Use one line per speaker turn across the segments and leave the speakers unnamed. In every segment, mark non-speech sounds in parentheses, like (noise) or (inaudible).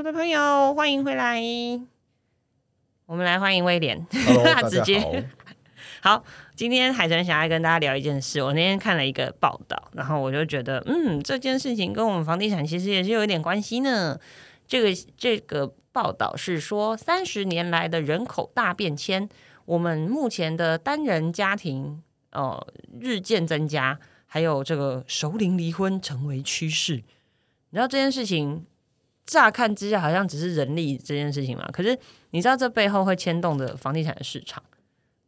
鼠的朋友，欢迎回来。我们来欢迎威廉直接 (laughs)
好。(laughs)
好，今天海豚想要跟大家聊一件事。我那天看了一个报道，然后我就觉得，嗯，这件事情跟我们房地产其实也是有一点关系呢。这个这个报道是说，三十年来的人口大变迁，我们目前的单人家庭呃日渐增加，还有这个熟龄离婚成为趋势。你知道这件事情，乍看之下好像只是人力这件事情嘛，可是你知道这背后会牵动的房地产的市场。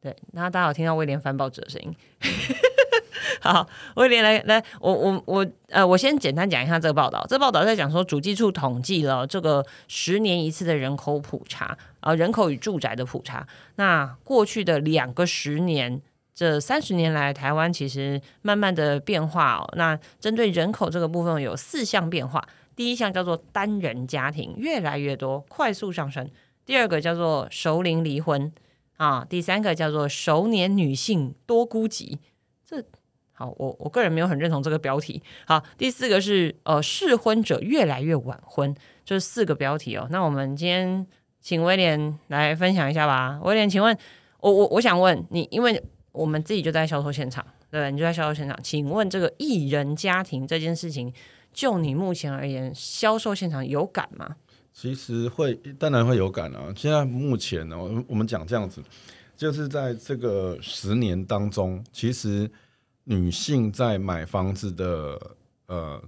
对，那大家有听到威廉翻报纸的声音？(laughs) 好，威廉来来，我我我呃，我先简单讲一下这个报道。这报道在讲说，主计处统计了这个十年一次的人口普查，呃，人口与住宅的普查。那过去的两个十年，这三十年来，台湾其实慢慢的变化哦。那针对人口这个部分，有四项变化。第一项叫做单人家庭越来越多，快速上升；第二个叫做熟龄离婚。啊，第三个叫做熟年女性多孤寂，这好，我我个人没有很认同这个标题。好，第四个是呃适婚者越来越晚婚，这四个标题哦。那我们今天请威廉来分享一下吧。威廉，请问我我我想问你，因为我们自己就在销售现场，对，你就在销售现场，请问这个艺人家庭这件事情，就你目前而言，销售现场有感吗？
其实会，当然会有感啊。现在目前呢，我我们讲这样子，就是在这个十年当中，其实女性在买房子的呃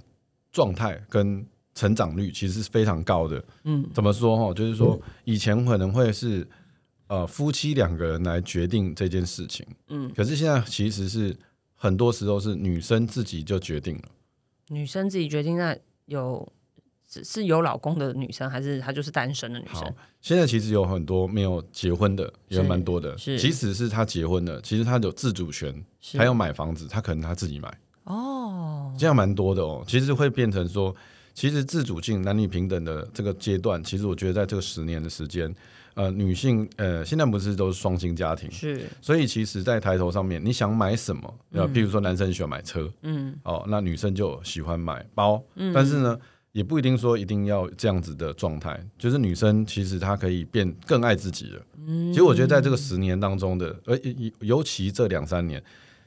状态跟成长率其实是非常高的。嗯，怎么说哈？就是说以前可能会是呃夫妻两个人来决定这件事情，嗯，可是现在其实是很多时候是女生自己就决定了。
女生自己决定，那有。是有老公的女生，还是她就是单身的女生？
现在其实有很多没有结婚的，也蛮多的。
是，
即使是她结婚了，其实她有自主权，她要买房子，她可能她自己买。哦，这样蛮多的哦。其实会变成说，其实自主性、男女平等的这个阶段，其实我觉得在这个十年的时间，呃，女性呃，现在不是都是双薪家庭，
是，
所以其实，在抬头上面，你想买什么？呃，譬如说男生喜欢买车，嗯，哦，那女生就喜欢买包，嗯，但是呢。也不一定说一定要这样子的状态，就是女生其实她可以变更爱自己了。嗯，其实我觉得在这个十年当中的，呃，尤其这两三年，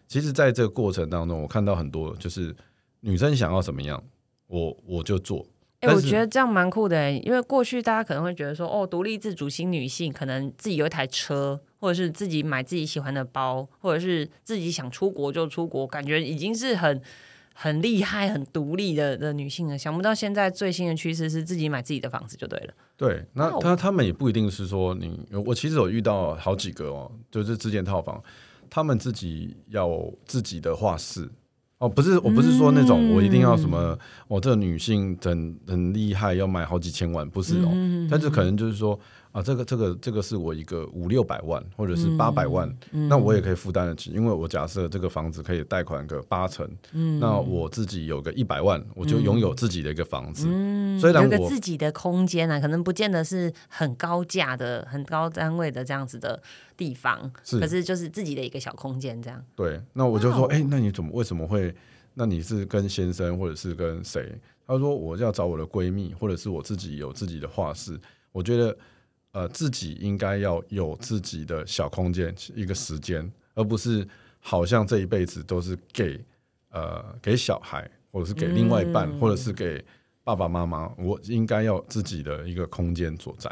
其实在这个过程当中，我看到很多就是女生想要什么样，我我就做。
哎，我觉得这样蛮酷的，因为过去大家可能会觉得说，哦，独立自主型女性可能自己有一台车，或者是自己买自己喜欢的包，或者是自己想出国就出国，感觉已经是很。很厉害、很独立的的女性了，想不到现在最新的趋势是自己买自己的房子就对了。
对，那他他们也不一定是说你，我其实有遇到好几个哦，就是自建套房，他们自己要自己的画室哦，不是，我不是说那种我一定要什么，我这个女性很很厉害，要买好几千万，不是哦，但是可能就是说。啊，这个这个这个是我一个五六百万或者是八百万，那我也可以负担得起，因为我假设这个房子可以贷款个八成，那我自己有个一百万，我就拥有自己的一个房子，嗯虽然
有个自己的空间呢，可能不见得是很高价的、很高单位的这样子的地方，可是就是自己的一个小空间这样。
对，那我就说，哎，那你怎么为什么会？那你是跟先生或者是跟谁？他说我要找我的闺蜜，或者是我自己有自己的画室，我觉得。呃，自己应该要有自己的小空间，一个时间，而不是好像这一辈子都是给呃给小孩，或者是给另外一半，或者是给爸爸妈妈。我应该要自己的一个空间所在。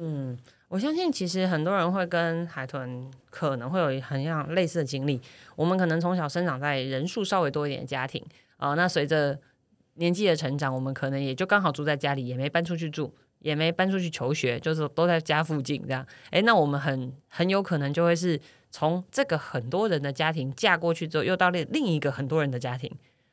嗯，我相信其实很多人会跟海豚可能会有很像类似的经历。我们可能从小生长在人数稍微多一点的家庭啊，那随着年纪的成长，我们可能也就刚好住在家里，也没搬出去住。也没搬出去求学，就是都在家附近这样。哎，那我们很很有可能就会是从这个很多人的家庭嫁过去之后，又到另另一个很多人的家庭。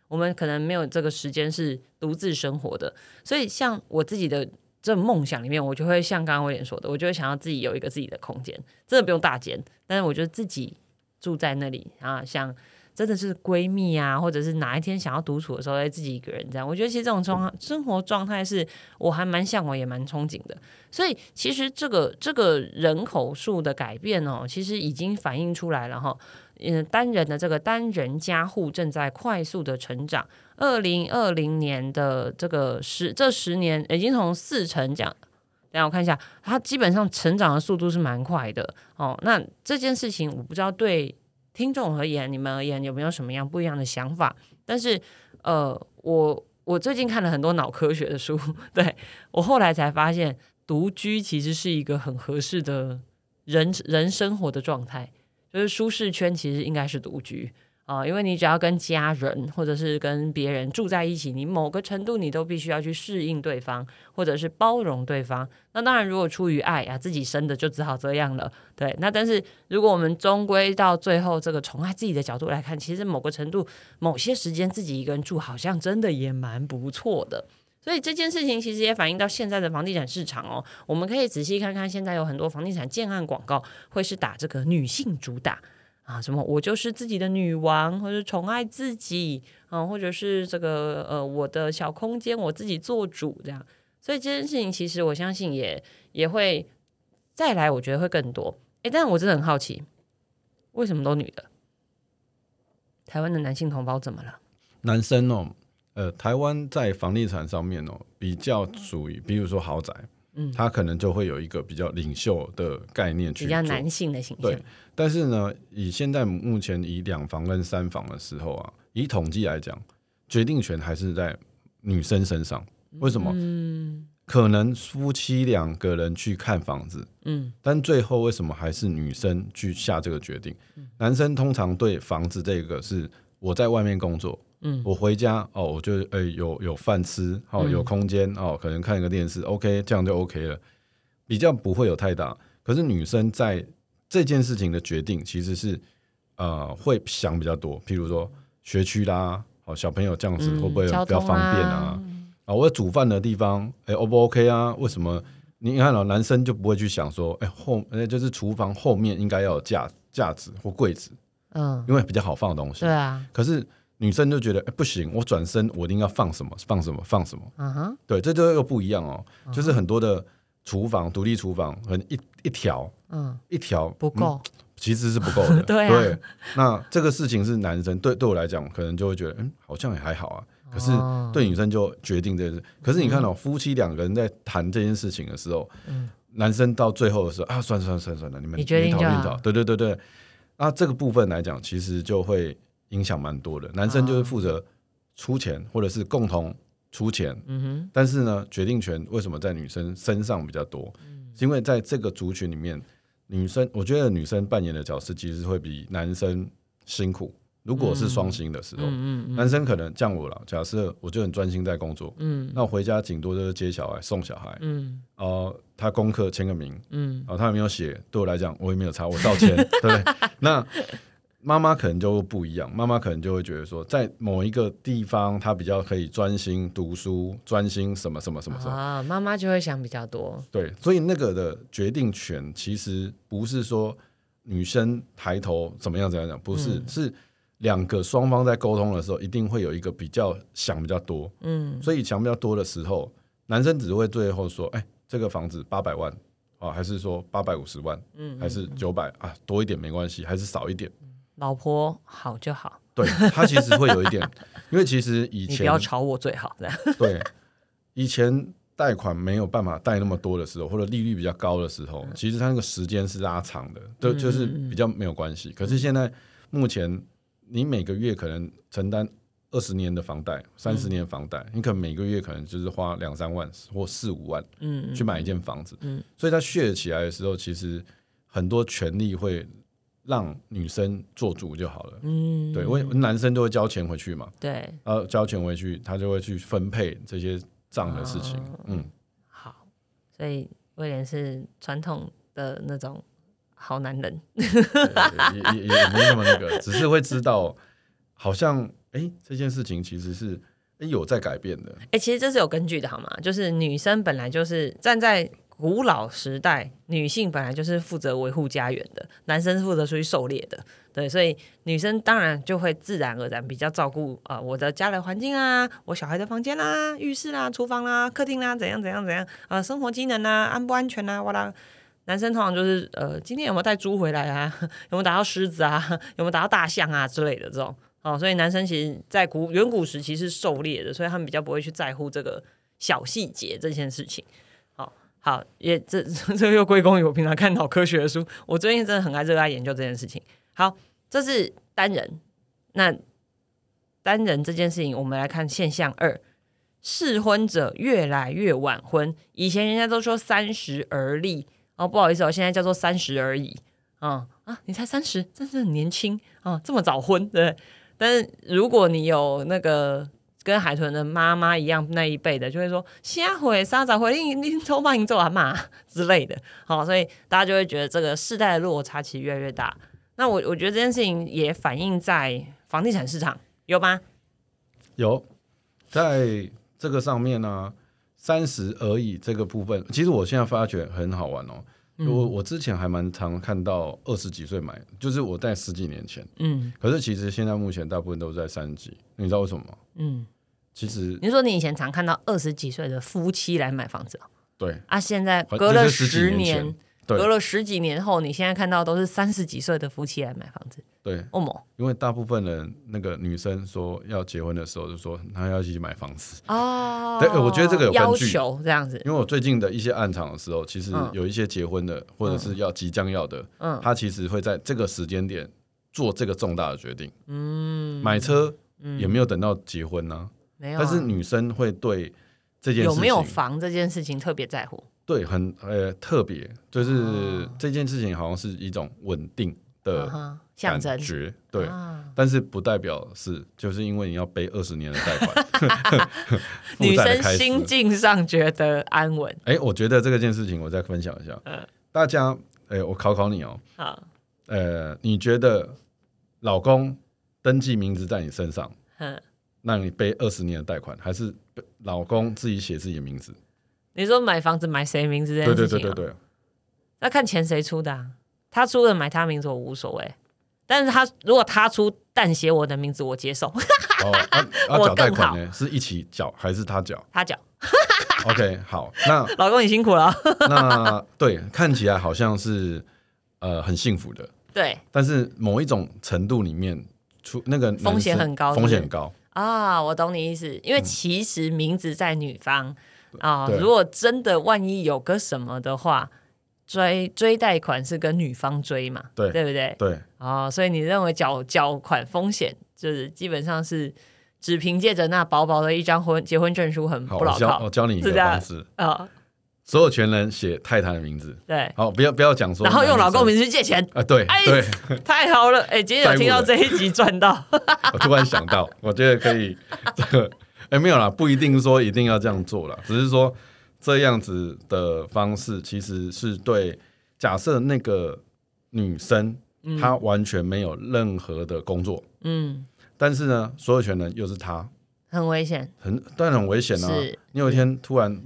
我们可能没有这个时间是独自生活的。所以，像我自己的这梦想里面，我就会像刚刚威廉说的，我就会想要自己有一个自己的空间，真的不用大间，但是我觉得自己住在那里啊，像真的是闺蜜啊，或者是哪一天想要独处的时候，再自己一个人这样。我觉得其实这种状生活状态是我还蛮向往，也蛮憧憬的。所以其实这个这个人口数的改变哦，其实已经反映出来了哈。嗯，单人的这个单人家户正在快速的成长。二零二零年的这个十这十年，已经从四成讲，等下我看一下，它基本上成长的速度是蛮快的哦。那这件事情我不知道对听众而言，你们而言有没有什么样不一样的想法？但是呃，我我最近看了很多脑科学的书，对我后来才发现，独居其实是一个很合适的人人生活的状态。就是舒适圈其实应该是独居啊，因为你只要跟家人或者是跟别人住在一起，你某个程度你都必须要去适应对方，或者是包容对方。那当然，如果出于爱呀，自己生的就只好这样了。对，那但是如果我们终归到最后这个宠爱自己的角度来看，其实某个程度某些时间自己一个人住，好像真的也蛮不错的。所以这件事情其实也反映到现在的房地产市场哦。我们可以仔细看看，现在有很多房地产建案广告会是打这个女性主打啊，什么我就是自己的女王，或者宠爱自己啊，或者是这个呃我的小空间我自己做主这样。所以这件事情其实我相信也也会再来，我觉得会更多。哎，但我真的很好奇，为什么都女的？台湾的男性同胞怎么了？
男生哦。呃，台湾在房地产上面哦，比较属于，比如说豪宅，嗯，他可能就会有一个比较领袖的概念去
比较男性的形象。
对，但是呢，以现在目前以两房跟三房的时候啊，以统计来讲，决定权还是在女生身上。为什么？嗯，可能夫妻两个人去看房子，嗯，但最后为什么还是女生去下这个决定？男生通常对房子这个是我在外面工作。嗯，我回家哦，我就诶有有饭吃，哦有空间哦，可能看一个电视，OK，这样就 OK 了，比较不会有太大。可是女生在这件事情的决定，其实是呃会想比较多，譬如说学区啦，哦小朋友这样子会不会比较方便啊？啊，我煮饭的地方，哎 O 不 OK 啊？为什么？你看了男生就不会去想说，哎后哎就是厨房后面应该要有架架子或柜子，嗯，因为比较好放东西。
对啊，
可是。女生就觉得哎不行，我转身我一定要放什么放什么放什么，嗯哼，对，这就又不一样哦。就是很多的厨房独立厨房，很一一条，嗯，一条
不够，
其实是不够的。(laughs)
对，
那这个事情是男生对对我来讲，可能就会觉得嗯，好像也还好啊。可是对女生就决定这件事。可是你看到夫妻两个人在谈这件事情的时候，嗯，男生到最后的时候啊，算算算算了，你们
你决定就
对对对对。那这个部分来讲，其实就会。影响蛮多的，男生就是负责出钱或者是共同出钱，嗯哼。但是呢，决定权为什么在女生身上比较多？嗯，是因为在这个族群里面，女生我觉得女生扮演的角色其实会比男生辛苦。如果是双薪的时候，嗯嗯，男生可能降我了。假设我就很专心在工作，嗯，那我回家顶多就是接小孩、送小孩，嗯，哦，他功课签个名，嗯，哦，他没有写，对我来讲我也没有差，我道歉，(laughs) 对不对？那。妈妈可能就不一样，妈妈可能就会觉得说，在某一个地方，她比较可以专心读书，专心什么什么什么什么
啊，妈妈就会想比较多。
对，所以那个的决定权其实不是说女生抬头怎么样怎样讲，不是，是两个双方在沟通的时候，一定会有一个比较想比较多。嗯，所以想比较多的时候，男生只会最后说，哎，这个房子八百万啊，还是说八百五十万，嗯，还是九百啊，多一点没关系，还是少一点。
老婆好就好，
对他其实会有一点，(laughs) 因为其实以前你
不要吵我最好，
对。以前贷款没有办法贷那么多的时候，或者利率比较高的时候，其实他那个时间是拉长的，就就是比较没有关系。可是现在目前，你每个月可能承担二十年的房贷、三十年房贷，你可能每个月可能就是花两三万或四五万，嗯，去买一间房子，嗯，所以他血起来的时候，其实很多权利会。让女生做主就好了。嗯，对，为男生都会交钱回去嘛。
对，
呃，交钱回去，他就会去分配这些账的事情。嗯，
好，所以威廉是传统的那种好男人，
也也也没那么那个，(laughs) 只是会知道，好像哎，这件事情其实是。有在改变的，
哎，其实这是有根据的，好吗？就是女生本来就是站在古老时代，女性本来就是负责维护家园的，男生负责出去狩猎的。对，所以女生当然就会自然而然比较照顾啊、我的家的环境啊，我小孩的房间啦、浴室啦、厨房啦、客厅啦，怎样怎样怎样啊、生活机能啊，安不安全啊，哇啦。男生通常就是呃，今天有没有带猪回来啊？(laughs) 有没有打到狮子啊？(laughs) 有没有打到大象啊之类的这种哦？所以男生其实，在古远古时期是狩猎的，所以他们比较不会去在乎这个小细节这件事情。好，也这这又归功于我平常看脑科学的书，我最近真的很爱热爱研究这件事情。好，这是单人，那单人这件事情，我们来看现象二。适婚者越来越晚婚，以前人家都说三十而立，哦，不好意思哦，现在叫做三十而已。啊、啊，你才三十，真是很年轻啊，这么早婚，对？但是如果你有那个跟海豚的妈妈一样那一辈的，就会说下回三十回你你头把你做阿妈之类的。好、所以大家就会觉得这个世代的落差其实越来越大。那我我觉得这件事情也反映在房地产市场，有吗？
有在这个上面呢，三十而已这个部分，其实我现在发觉很好玩哦。
嗯
我我之前还蛮常看到二十几岁买，就是我在十几年前，
嗯
可是其实现在目前大部分都在三十几，你知道为什么吗？
嗯，
其实
你说你以前常看到二十几岁的夫妻来买房子哦
对
啊，现在隔了
十年
隔了十几年后，你现在看到都是三十几岁的夫妻来买房子，
对，
哦么
因为大部分人那个女生说要结婚的时候，就说她要一起买房子。
哦
对我觉得这个有根
要
据
求这样子，
因为我最近的一些暗场的时候，其实
嗯
有一些结婚的，或者是要即将要的，
嗯
他其实会在这个时间点做这个重大的决定。嗯，买车也没有等到结婚呢、
没有啊、
但是女生会对这件事情
有没有房这件事情特别在乎，
对很呃特别，就是
哦
这件事情好像是一种稳定
嗯
的
象
感
征
觉，对。
啊。
但是不代表是，就是因为你要背二十年的贷款，(laughs) (laughs)
女生心境上觉得安稳，
哎、我觉得这个件事情我再分享一下。
嗯。
大家，哎、我考考你哦、
好，
呃，你觉得老公登记名字在你身上，
嗯，
让你背二十年的贷款，还是老公自己写自己的名字？
你说买房子买谁名字这
对
件事情、
对对对，对，
那看钱谁出的、啊，他出的买他名字我无所谓，但是他如果他出但写我的名字，我接受，
哦，啊 (laughs) 啊，
我
缴贷
更
款呢？是一起缴还是他缴？
他缴
，？OK，好，那 (laughs)
老公你辛苦了，(laughs)
那对，看起来好像是呃很幸福的，
对。
但是某一种程度里面，出那个
风险很高是是
风险很高。
啊，我懂你意思，因为其实名字在女方啊，如果真的万一有个什么的话，追追贷款是跟女方追嘛，
对
对不对？
对，
啊，所以你认为缴缴款风险就是基本上是只凭借着那薄薄的一张婚结婚证书很，不牢靠
我教你一个方式，
啊、
所有权人写太太的名字。
对，
好，不要不要讲说，
然后用老公
名
名字去借钱，
啊，对
哎
对，
太好了！哎，今天有 (laughs) 听到这一集赚到，(laughs)
我突然想到，我觉得可以，(laughs) 这个哎没有啦，不一定说一定要这样做啦，只是说这样子的方式其实是对假设那个女生她完全没有任何的工作，
嗯，
但是呢，所有权人又是她，
很危险，
很当然很危险啊！你有一天突然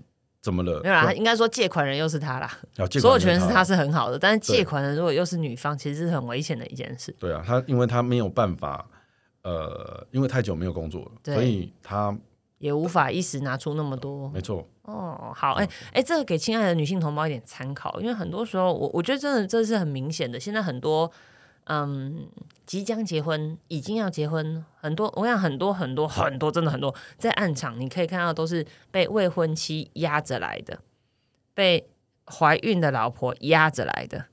怎么了？
没有啦，应该说借款人又是他啦，所有权是他是很好的，但是借款人如果又是女方，其实是很危险的一件事。
对啊，他因为他没有办法，呃，因为太久没有工作了，所以他
也无法一时拿出那么多
没错，
哦，好，哎、哎、这个给亲爱的女性同胞一点参考，因为很多时候，我我觉得真的这是很明显的。现在很多嗯，即将结婚、已经要结婚，很多我想很多很多很多，真的很多，在暗场你可以看到都是被未婚妻压着来的，被怀孕的老婆压着来的，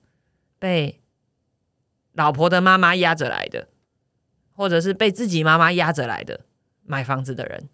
被老婆的妈妈压着来的，或者是被自己妈妈压着来的买房子的人。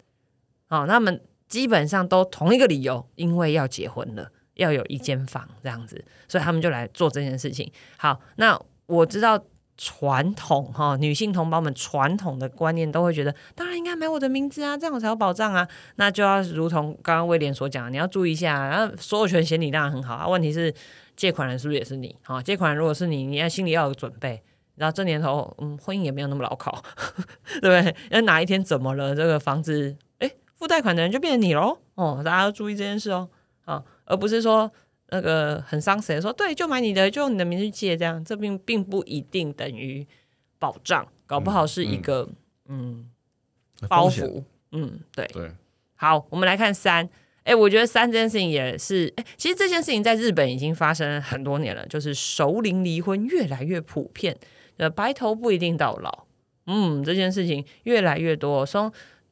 哦，他们基本上都同一个理由，因为要结婚了，要有一间房这样子，所以他们就来做这件事情。好，那我知道传统哈、女性同胞们传统的观念都会觉得，当然应该买我的名字啊，这样我才有保障啊。那就要如同刚刚威廉所讲，你要注意一下，然后所有权写你当然很好啊，问题是借款人是不是也是你？好、借款人如果是你，你要心里要有准备。然后这年头，嗯，婚姻也没有那么牢靠，(laughs) 对不对？那哪一天怎么了，这个房子，哎，付贷款的人就变成你喽。哦，大家要注意这件事哦，啊，而不是说，那个很伤谁说对，就买你的，就用你的名字去借，这样这并并不一定等于保障，搞不好是一个嗯包袱。嗯，对。
对，
好，我们来看三。哎，我觉得三这件事情也是，哎，其实这件事情在日本已经发生很多年了，就是熟龄离婚越来越普遍，呃，白头不一定到老。嗯，这件事情越来越多，从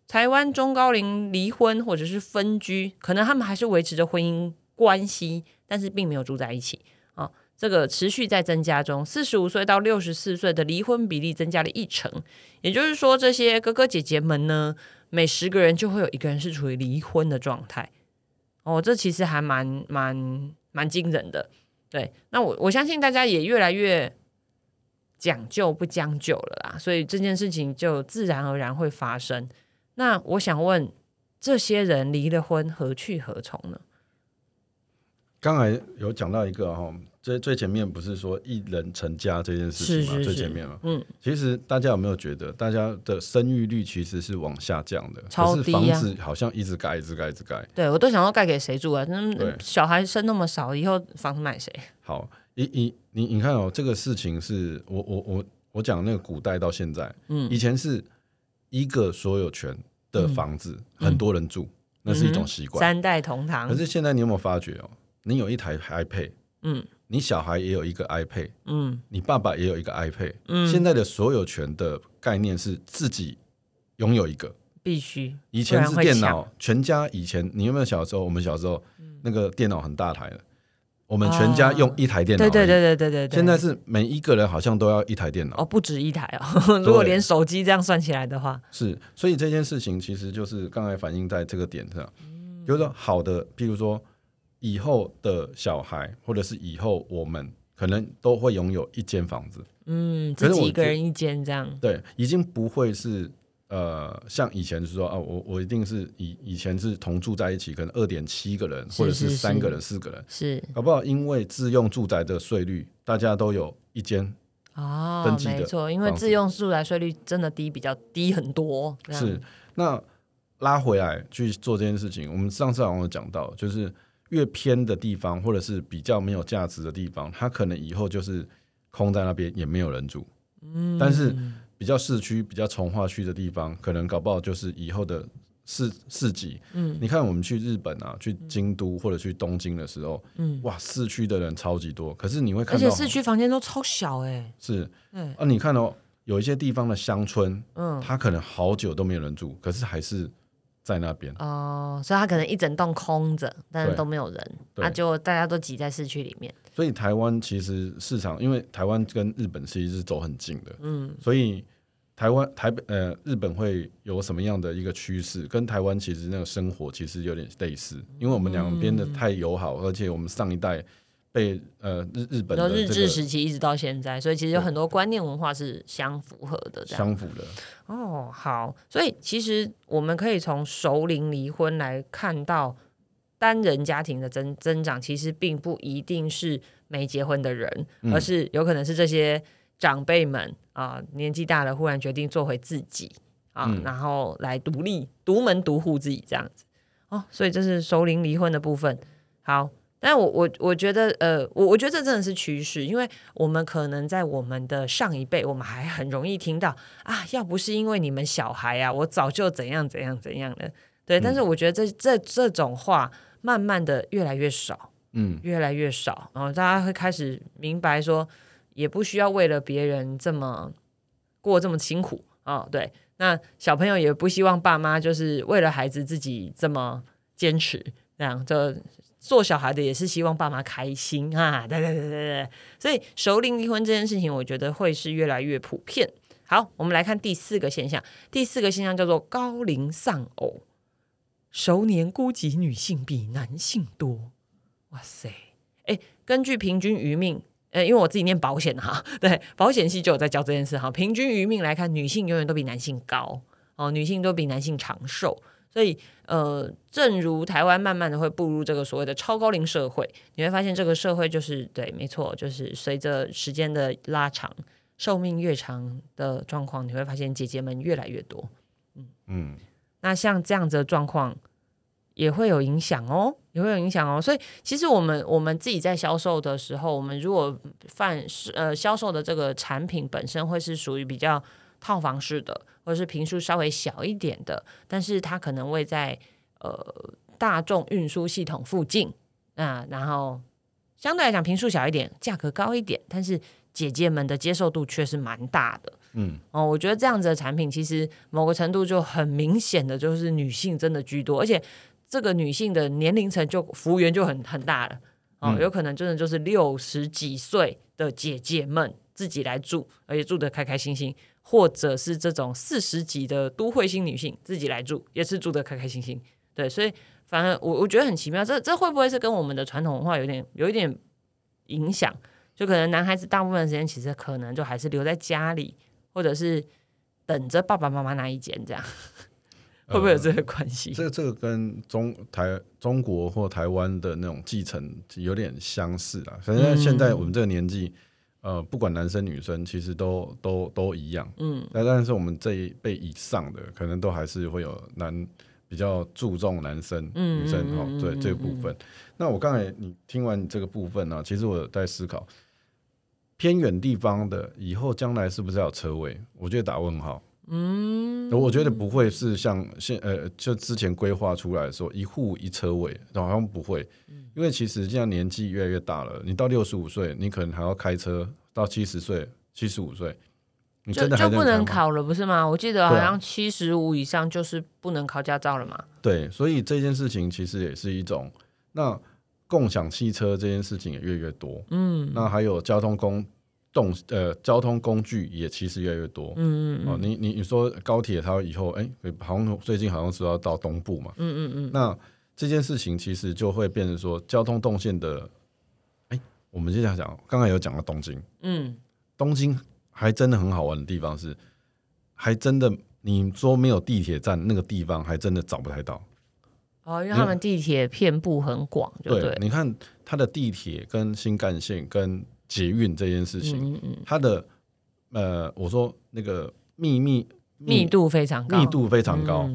台湾中高龄离婚或者是分居，可能他们还是维持着婚姻关系，但是并没有住在一起啊。这个持续在增加中，四十五岁到六十四岁的离婚比例增加了一成，也就是说，这些哥哥姐姐们呢，每十个人就会有一个人是处于离婚的状态。哦，这其实还蛮蛮蛮惊人的。对，那我我相信大家也越来越讲究不将就了啦，所以这件事情就自然而然会发生。那我想问，这些人离了婚，何去何从呢？
刚才有讲到一个哈，最最前面不是说一人成家这件事情嘛，最前面嘛。
嗯，
其实大家有没有觉得，大家的生育率其实是往下降的，
超低啊
房子好像一直盖，一直盖，一直盖。
对我都想要盖给谁住啊？那小孩生那么少，以后房子买谁？
好，你你你你看哦，这个事情是我我我我讲那个古代到现在，
嗯
以前是一个所有权的房子，很多人住，那是一种习惯。
三代同堂
可。是现在你有没有发觉哦？你有一台 iPad，
嗯。
你小孩也有一个 iPad，
嗯。
你爸爸也有一个 iPad，、
嗯，
现在的所有权的概念是自己拥有一个。
必须
以前是电脑，全家以前你有没有小时候？我们小时候、那个电脑很大台的，我们全家用一台电脑、
对对。对对对对对。
现在是每一个人好像都要一台电脑，
哦，不止一台哦。(laughs) 如果连手机这样算起来的话，
是，所以这件事情其实就是刚才反映在这个点上，就是说好的，譬如说以后的小孩，或者是以后我们可能都会拥有一间房子，
嗯，自己一个人一间这样。
对，已经不会是呃像以前是说啊，我我一定是以以前是同住在一起，可能二点七个人，或者是
是
三个人、四个人，
是。
搞不好因为自用住宅的税率，大家都有一间，
哦
登，记的
没错，因为自用住宅税率真的低，比较低很多。
是。那拉回来去做这件事情，我们上次好像有讲到，就是越偏的地方，或者是比较没有价值的地方，它可能以后就是空在那边，也没有人住。嗯，但是比较市区、比较从化区的地方，可能搞不好就是以后的市市集。嗯，你看我们去日本啊，去京都或者去东京的时候，嗯，哇，市区的人超级多，可是你会
而
看到
且市区房间都超小哎。
是
嗯，
啊，你看哦，有一些地方的乡村，
嗯
它可能好久都没有人住，可是还是在那边。
哦，所以它可能一整栋空着，但是都没有人，
对
那就大家都挤在市区里面。
所以台湾其实市场，因为台湾跟日本其实是走很近的，嗯，所以台湾台北呃日本会有什么样的一个趋势，跟台湾其实那个生活其实有点类似，因为我们两边的太友好，而且我们上一代被呃日日本
然后日治时期一直到现在，所以其实有很多观念文化是相符合的。
相符的，
哦，好，所以其实我们可以从熟龄离婚来看到单人家庭的增增长，其实并不一定是没结婚的人，
嗯
而是有可能是这些长辈们啊、年纪大了，忽然决定做回自己啊，
嗯
然后来独立、独门独户自己这样子。哦，所以这是熟龄离婚的部分。好，但我我我觉得，呃，我我觉得这真的是趋势，因为我们可能在我们的上一辈，我们还很容易听到啊，要不是因为你们小孩啊，我早就怎样怎样怎样了。对，但是我觉得这这这种话，慢慢的越来越少，
嗯，
越来越少，然后大家会开始明白说，也不需要为了别人这么过这么辛苦哦。对，那小朋友也不希望爸妈就是为了孩子自己这么坚持，这样就做小孩的也是希望爸妈开心啊。对 (laughs) 对对对对，所以熟龄离婚这件事情，我觉得会是越来越普遍。好，我们来看第四个现象。第四个现象叫做高龄丧偶，熟年孤寂女性比男性多。哇塞！哎，根据平均余命，呃，因为我自己念保险哈，对，保险系就有在教这件事哈。平均余命来看，女性永远都比男性高哦，女性都比男性长寿。所以，呃，正如台湾慢慢的会步入这个所谓的超高龄社会，你会发现这个社会就是对，没错，就是随着时间的拉长，寿命越长的状况，你会发现姐姐们越来越多。
嗯嗯，
那像这样子的状况，也会有影响哦，也会有影响哦。所以其实我们我们自己在销售的时候，我们如果贩呃销售的这个产品本身会是属于比较套房式的，或者是平数稍微小一点的，但是它可能会在呃大众运输系统附近啊，然后相对来讲平数小一点，价格高一点，但是姐姐们的接受度却是蛮大的。
嗯，
哦，我觉得这样子的产品其实某个程度就很明显的就是女性真的居多，而且这个女性的年龄层就服务员就很很大了。哦，有可能真的就是六十几岁的姐姐们自己来住，而且住的开开心心，或者是这种四十几的都会新女性自己来住，也是住的开开心心。对，所以反正我我觉得很奇妙，这这会不会是跟我们的传统文化有点有一点影响？就可能男孩子大部分时间其实可能就还是留在家里。或者是等着爸爸妈妈那一间这样，(laughs) 会不会有这个关系？
这这个跟中台中国或台湾的那种继承有点相似啊。反正现在我们这个年纪，呃，不管男生女生，其实都都都一样。嗯，但但是我们这一辈以上的，可能都还是会有男比较注重男生女生哈，对这个部分。那我刚才你听完你这个部分呢，其实我在思考。偏远地方的以后将来是不是要有车位？我觉得打问号。嗯，我觉得不会是像现呃，就之前规划出来说一户一车位，好像不会。因为其实现在年纪越来越大了，你到六十五岁，你可能还要开车；到七十岁、七十五岁，你真的
就不能考了，不是吗？我记得好像七十五以上就是不能考驾照了嘛。
对，所以这件事情其实也是一种那。共享汽车这件事情也越来越多，嗯，那还有交通工动呃交通工具也其实越来越多，嗯嗯哦，你你你说高铁它以后哎，好像最近好像是要到东部嘛，嗯嗯嗯，那这件事情其实就会变成说交通动线的，哎，我们接下来讲，刚刚有讲到东京，嗯，东京还真的很好玩的地方是，还真的你说没有地铁站那个地方还真的找不太到。
哦，因为他们地铁遍布很广，对，
你看它的地铁跟新干线跟捷运这件事情，它的呃，我说那个密密
密度非常高，
密度非常高。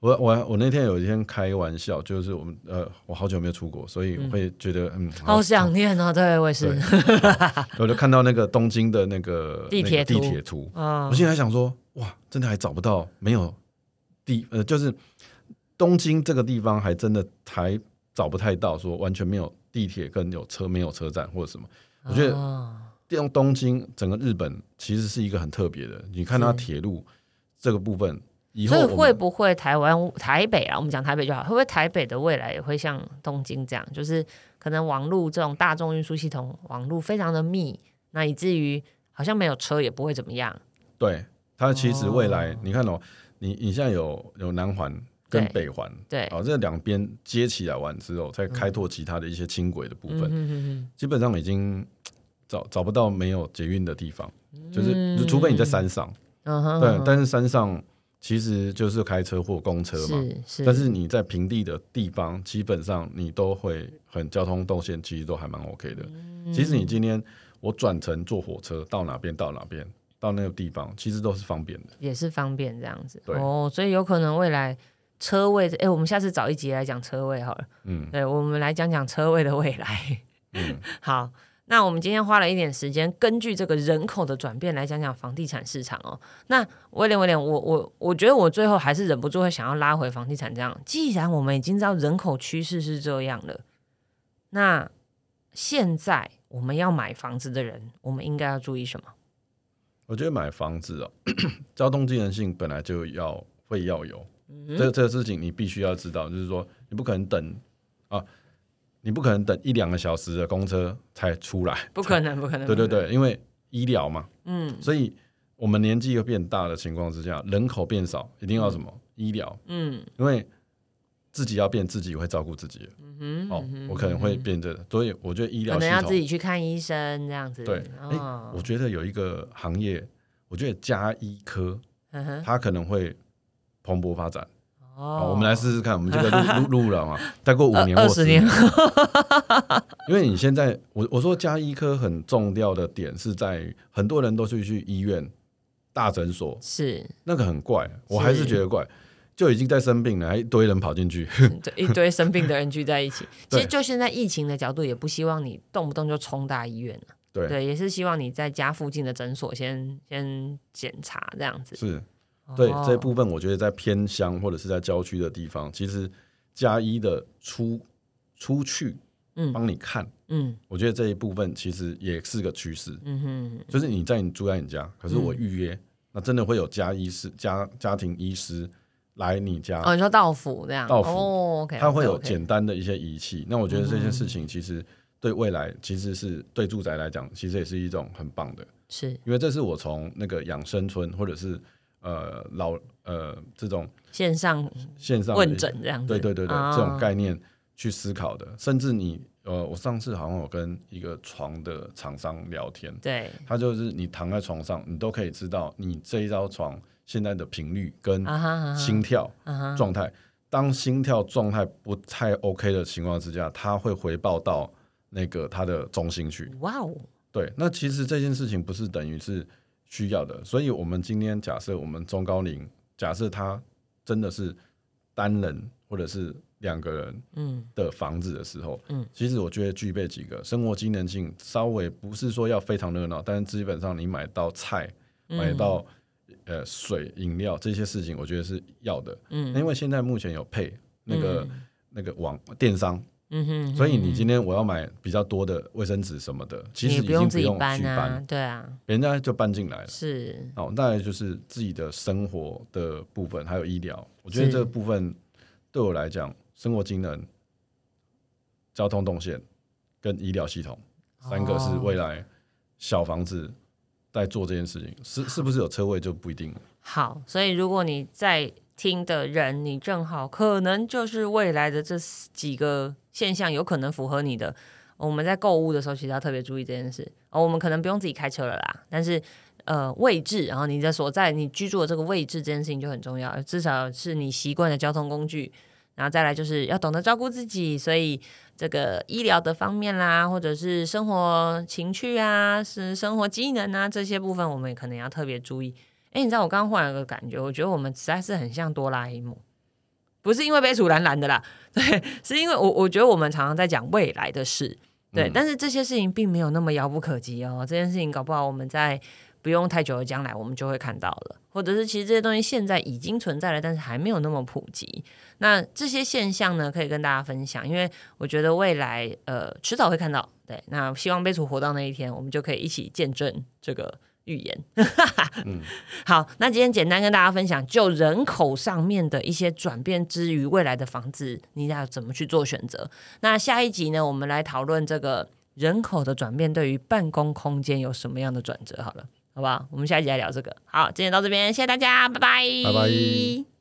我我我那天有一天开玩笑，就是我们呃，我好久没有出国，所以会觉得嗯，
好想念哦，对，我也是。(laughs)
我就看到那个东京的那个
地铁
地铁图，我现在想说，哇，真的还找不到没有地呃，就是。东京这个地方还真的还找不太到，说完全没有地铁跟有车没有车站或者什么。我觉得用东京整个日本其实是一个很特别的。你看它铁路这个部分，以后
会不会台湾台北啊？我们讲台北就好，会不会台北的未来也会像东京这样，就是可能网路这种大众运输系统网路非常的密，那以至于好像没有车也不会怎么样。
对它其实未来你看哦，你你现在有有南环。跟北环
对，
好，这两边接起来完之后，再开拓其他的一些轻轨的部分，基本上已经找找不到没有捷运的地方，就是除非你在山上，对，但是山上其实就是开车或公车嘛，是是，但是你在平地的地方，基本上你都会很交通动线其实都还蛮 OK 的。其实你今天我转乘坐火车到哪边到哪边到那个地方，其实都是方便的，
也是方便这样子。哦，所以有可能未来。车位，哎，我们下次找一集来讲车位好了。嗯，对，我们来讲讲车位的未来。嗯，(laughs) 好，那我们今天花了一点时间，根据这个人口的转变来讲讲房地产市场哦。那威廉，威廉，我我我觉得我最后还是忍不住会想要拉回房地产这样。既然我们已经知道人口趋势是这样了，那现在我们要买房子的人，我们应该要注意什么？
我觉得买房子哦，(clears throat) 交通机能性本来就要会要有。这这个事情你必须要知道，就是说你不可能等啊，你不可能等一两个小时的公车才出来，
不可能，不可能。(laughs)
对对对，因为医疗嘛，嗯，所以我们年纪又变大的情况之下，人口变少，一定要什么医疗，嗯，因为自己要变，自己会照顾自己，嗯哼，哦，我可能会变这，所以我觉得医疗
可能要自己去看医生这样子。
对，哎，我觉得有一个行业，我觉得加医科，他可能会。蓬勃发展，哦，我们来试试看，我们这个录录录了嘛？(laughs) 再过五年或
十年，
因为你现在，我我说加医科很重要的点是在于，很多人都是去医院、大诊所，
是
那个很怪，我还是觉得怪，就已经在生病了，还一堆人跑进去。(laughs)
对，一堆生病的人聚在一起。(laughs) 其
对
实就现在疫情的角度，也不希望你动不动就冲大医院了。
对，
对，也是希望你在家附近的诊所先先检查这样子。
是对
哦
这部分，我觉得在偏乡或者是在郊区的地方，其实加一的出出去
嗯。
帮你看，
嗯。
我觉得这一部分其实也是个趋势。
嗯哼，
就是你在你住在你家，可是我
嗯。
预约，那真的会有家医师、家家庭医师来你家，
哦，你说到府这样，
到府
哦，OK，
他会有简单的一些仪器。那我觉得这件
嗯
事情其实对未来其实是对住宅来讲，其实也是一种很棒的，
是。
因为这是我从那个养生村或者是呃老呃这种
线上
线上
问诊这样子，
对对对对，
啊
这种概念去思考的，甚至你呃，我上次好像有跟一个床的厂商聊天，
对，
他就是你躺在床上，你都可以知道你这一张床现在的频率跟心跳
啊哈，
状态。当心跳状态不太 OK 的情况之下，它会回报到那个它的中心去。
哇哦，
对，那其实这件事情不是等于是需要的，所以我们今天假设我们中高龄，假设他真的是单人或者是两个人
嗯。
的房子的时候，
嗯，
其实我觉得具备几个。生活机能性，稍微不是说要非常热闹，但是基本上你买到菜，
嗯。
买到呃水、饮料这些事情，我觉得是要的。
嗯。
因为现在目前有配那个、那个网电商，
嗯哼，
所以你今天我要买比较多的卫生纸什么的，其实已经
不用自己搬对啊，
人家就搬进来了。
是。
哦，再来就是自己的生活的部分，还有医疗，我觉得这个部分对我来讲，生活机能、交通动线跟医疗系统三个是
哦
未来小房子在做这件事情，是是不是有车位就不一定了。
好，所以如果你在听的人，你正好可能就是未来的这几个现象有可能符合你的，我们在购物的时候其实要特别注意这件事。哦，我们可能不用自己开车了啦，但是呃位置，然后你的所在、你居住的这个位置这件事情就很重要，至少是你习惯的交通工具。然后再来就是要懂得照顾自己，所以这个医疗的方面啦，或者是生活情趣啊，是生活机能啊这些部分，我们也可能要特别注意。哎，你知道我刚刚忽然有个感觉，我觉得我们实在是很像哆啦 A 梦，不是因为杯楚蓝蓝的啦，对，是因为我我觉得我们常常在讲未来的事，对，
嗯
但是这些事情并没有那么遥不可及哦。这件事情搞不好我们在不用太久的将来，我们就会看到了，或者是其实这些东西现在已经存在了，但是还没有那么普及。那这些现象呢，可以跟大家分享，因为我觉得未来呃迟早会看到。对，那希望杯楚活到那一天，我们就可以一起见证这个预言。(laughs)
嗯，
好，那今天简单跟大家分享，就人口上面的一些转变之余，未来的房子你要怎么去做选择？那下一集呢，我们来讨论这个人口的转变对于办公空间有什么样的转折？好了，好不好？我们下一集来聊这个。好，今天到这边，谢谢大家，拜拜，
拜拜。